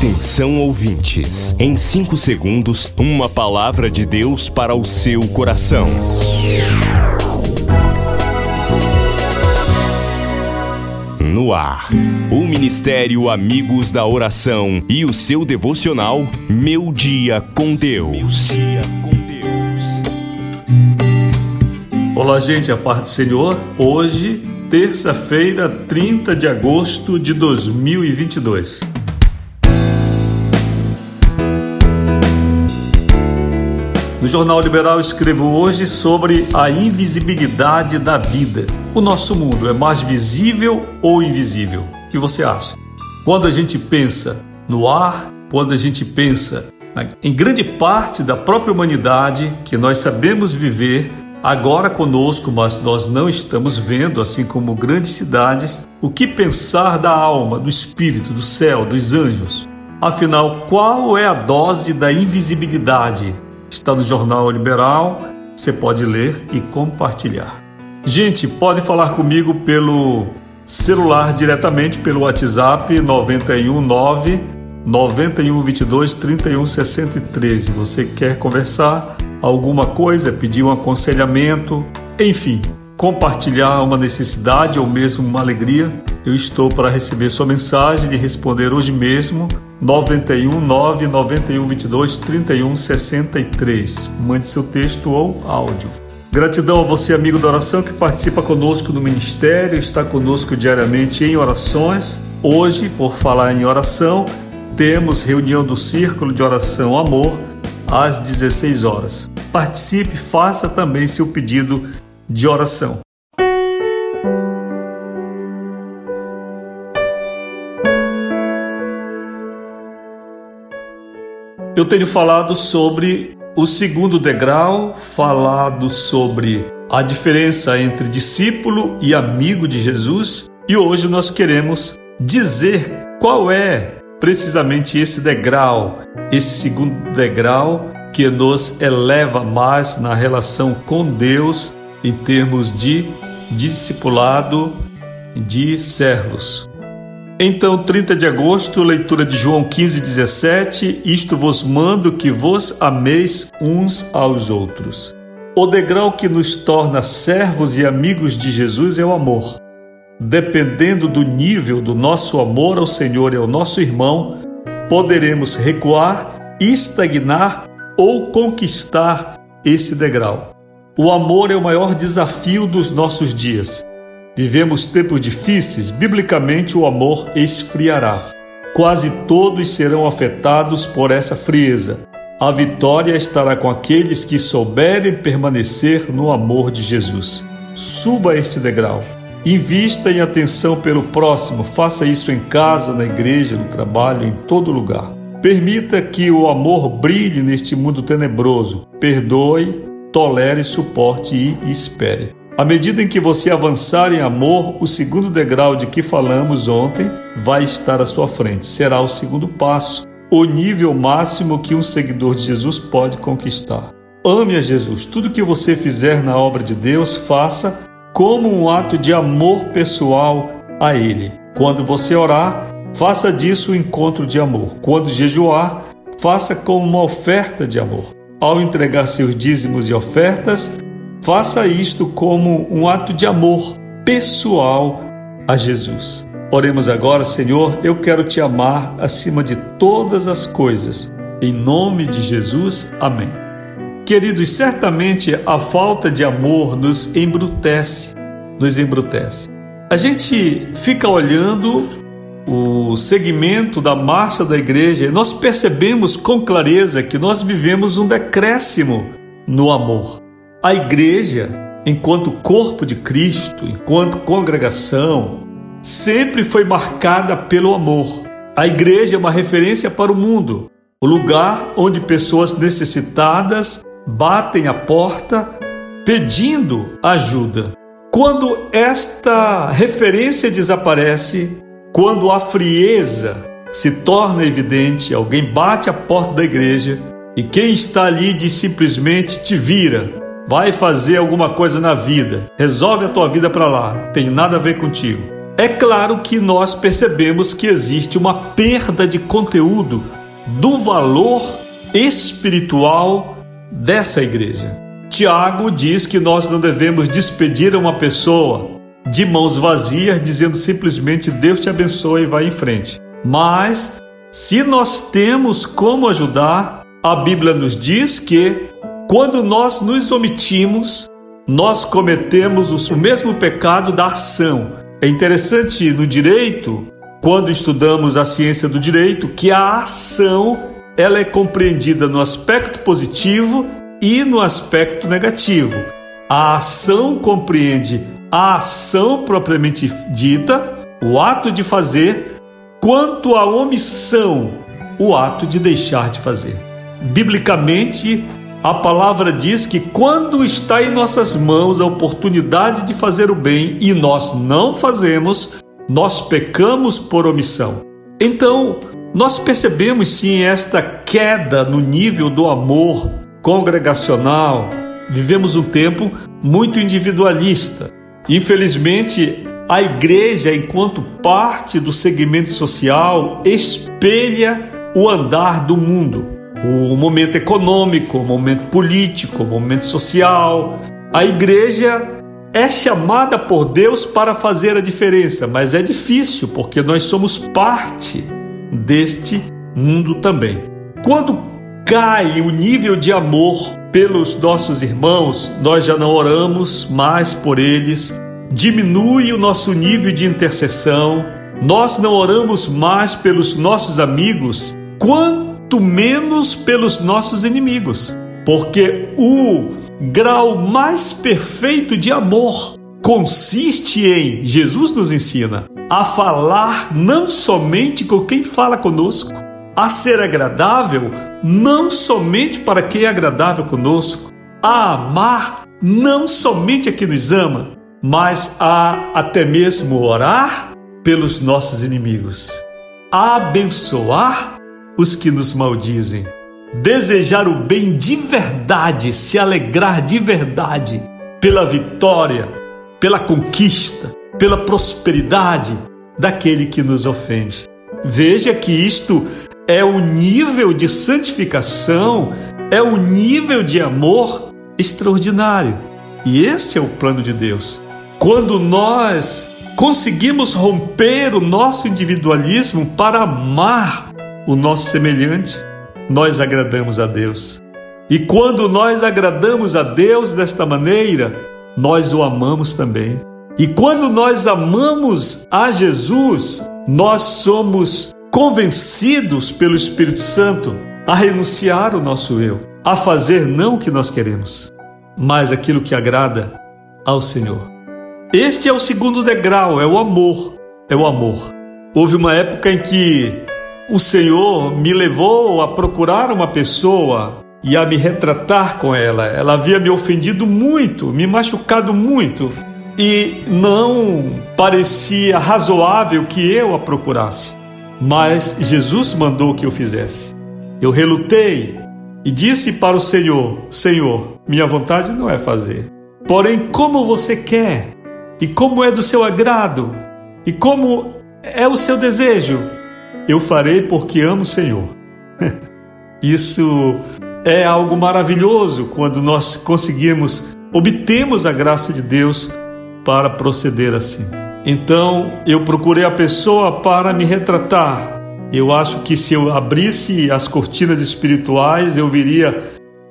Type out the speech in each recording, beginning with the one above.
Atenção ouvintes, em 5 segundos, uma palavra de Deus para o seu coração. No ar, o Ministério Amigos da Oração e o seu devocional Meu Dia com Deus. Olá, gente, a paz do Senhor. Hoje, terça-feira, 30 de agosto de 2022. No Jornal Liberal escrevo hoje sobre a invisibilidade da vida. O nosso mundo é mais visível ou invisível? O que você acha? Quando a gente pensa no ar, quando a gente pensa em grande parte da própria humanidade que nós sabemos viver agora conosco, mas nós não estamos vendo, assim como grandes cidades, o que pensar da alma, do espírito, do céu, dos anjos? Afinal, qual é a dose da invisibilidade está no Jornal Liberal, você pode ler e compartilhar. Gente, pode falar comigo pelo celular diretamente pelo WhatsApp 919 9122 3163. Você quer conversar alguma coisa, pedir um aconselhamento, enfim, compartilhar uma necessidade ou mesmo uma alegria, eu estou para receber sua mensagem e responder hoje mesmo 91 9 91 22 31 63. Mande seu texto ou áudio. Gratidão a você, amigo da oração, que participa conosco no ministério, está conosco diariamente em orações. Hoje, por falar em oração, temos reunião do Círculo de Oração Amor às 16 horas. Participe, faça também seu pedido de oração. Eu tenho falado sobre o segundo degrau, falado sobre a diferença entre discípulo e amigo de Jesus, e hoje nós queremos dizer qual é precisamente esse degrau, esse segundo degrau que nos eleva mais na relação com Deus em termos de discipulado de servos. Então, 30 de agosto, leitura de João 15, 17: Isto vos mando que vos ameis uns aos outros. O degrau que nos torna servos e amigos de Jesus é o amor. Dependendo do nível do nosso amor ao Senhor e ao nosso irmão, poderemos recuar, estagnar ou conquistar esse degrau. O amor é o maior desafio dos nossos dias. Vivemos tempos difíceis, biblicamente o amor esfriará. Quase todos serão afetados por essa frieza. A vitória estará com aqueles que souberem permanecer no amor de Jesus. Suba este degrau. Invista em atenção pelo próximo. Faça isso em casa, na igreja, no trabalho, em todo lugar. Permita que o amor brilhe neste mundo tenebroso. Perdoe, tolere, suporte e espere. À medida em que você avançar em amor, o segundo degrau de que falamos ontem vai estar à sua frente. Será o segundo passo, o nível máximo que um seguidor de Jesus pode conquistar. Ame a Jesus. Tudo que você fizer na obra de Deus, faça como um ato de amor pessoal a Ele. Quando você orar, faça disso um encontro de amor. Quando jejuar, faça como uma oferta de amor. Ao entregar seus dízimos e ofertas, Faça isto como um ato de amor pessoal a Jesus. Oremos agora, Senhor, eu quero te amar acima de todas as coisas. Em nome de Jesus, amém. Queridos, certamente a falta de amor nos embrutece, nos embrutece. A gente fica olhando o segmento da marcha da igreja e nós percebemos com clareza que nós vivemos um decréscimo no amor. A igreja, enquanto corpo de Cristo, enquanto congregação, sempre foi marcada pelo amor. A igreja é uma referência para o mundo, o lugar onde pessoas necessitadas batem a porta pedindo ajuda. Quando esta referência desaparece, quando a frieza se torna evidente, alguém bate a porta da igreja e quem está ali diz simplesmente te vira, Vai fazer alguma coisa na vida. Resolve a tua vida para lá. Tem nada a ver contigo. é claro que nós percebemos que existe uma perda de conteúdo do valor espiritual dessa igreja. Tiago diz que nós não devemos despedir uma pessoa de mãos vazias, dizendo simplesmente Deus te abençoe e vai em frente. Mas, se nós temos como ajudar, a Bíblia nos diz que quando nós nos omitimos, nós cometemos o mesmo pecado da ação. É interessante no direito, quando estudamos a ciência do direito, que a ação ela é compreendida no aspecto positivo e no aspecto negativo. A ação compreende a ação propriamente dita, o ato de fazer, quanto à omissão, o ato de deixar de fazer. Biblicamente, a palavra diz que quando está em nossas mãos a oportunidade de fazer o bem e nós não fazemos, nós pecamos por omissão. Então, nós percebemos sim esta queda no nível do amor congregacional. Vivemos um tempo muito individualista. Infelizmente, a igreja, enquanto parte do segmento social, espelha o andar do mundo o momento econômico, o momento político, o momento social. A igreja é chamada por Deus para fazer a diferença, mas é difícil porque nós somos parte deste mundo também. Quando cai o nível de amor pelos nossos irmãos, nós já não oramos mais por eles, diminui o nosso nível de intercessão, nós não oramos mais pelos nossos amigos. Quando muito menos pelos nossos inimigos, porque o grau mais perfeito de amor consiste em, Jesus nos ensina, a falar não somente com quem fala conosco, a ser agradável não somente para quem é agradável conosco, a amar não somente a quem nos ama, mas a até mesmo orar pelos nossos inimigos, a abençoar os que nos maldizem. Desejar o bem de verdade, se alegrar de verdade pela vitória, pela conquista, pela prosperidade daquele que nos ofende. Veja que isto é o nível de santificação, é o nível de amor extraordinário. E esse é o plano de Deus. Quando nós conseguimos romper o nosso individualismo para amar o nosso semelhante, nós agradamos a Deus. E quando nós agradamos a Deus desta maneira, nós o amamos também. E quando nós amamos a Jesus, nós somos convencidos pelo Espírito Santo a renunciar o nosso eu, a fazer não o que nós queremos, mas aquilo que agrada ao Senhor. Este é o segundo degrau, é o amor. É o amor. Houve uma época em que o Senhor me levou a procurar uma pessoa e a me retratar com ela. Ela havia me ofendido muito, me machucado muito e não parecia razoável que eu a procurasse. Mas Jesus mandou que eu fizesse. Eu relutei e disse para o Senhor: Senhor, minha vontade não é fazer. Porém, como você quer, e como é do seu agrado, e como é o seu desejo, eu farei porque amo o Senhor. Isso é algo maravilhoso quando nós conseguimos, obtemos a graça de Deus para proceder assim. Então eu procurei a pessoa para me retratar. Eu acho que se eu abrisse as cortinas espirituais, eu viria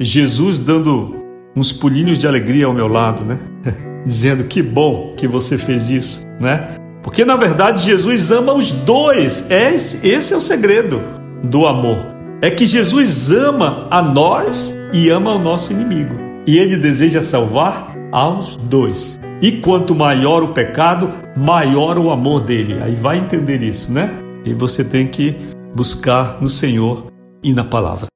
Jesus dando uns pulinhos de alegria ao meu lado, né? Dizendo que bom que você fez isso, né? Porque na verdade Jesus ama os dois. Esse, esse é o segredo do amor. É que Jesus ama a nós e ama o nosso inimigo. E ele deseja salvar aos dois. E quanto maior o pecado, maior o amor dele. Aí vai entender isso, né? E você tem que buscar no Senhor e na palavra.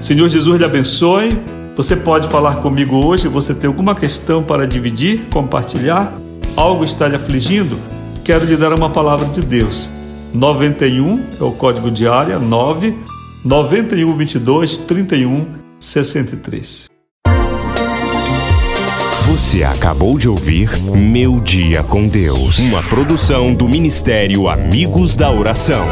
Senhor Jesus lhe abençoe. Você pode falar comigo hoje. Você tem alguma questão para dividir, compartilhar? Algo está lhe afligindo, quero lhe dar uma palavra de Deus. 91 é o código de área 9 91 22 31 63. Você acabou de ouvir Meu Dia com Deus, uma produção do Ministério Amigos da Oração.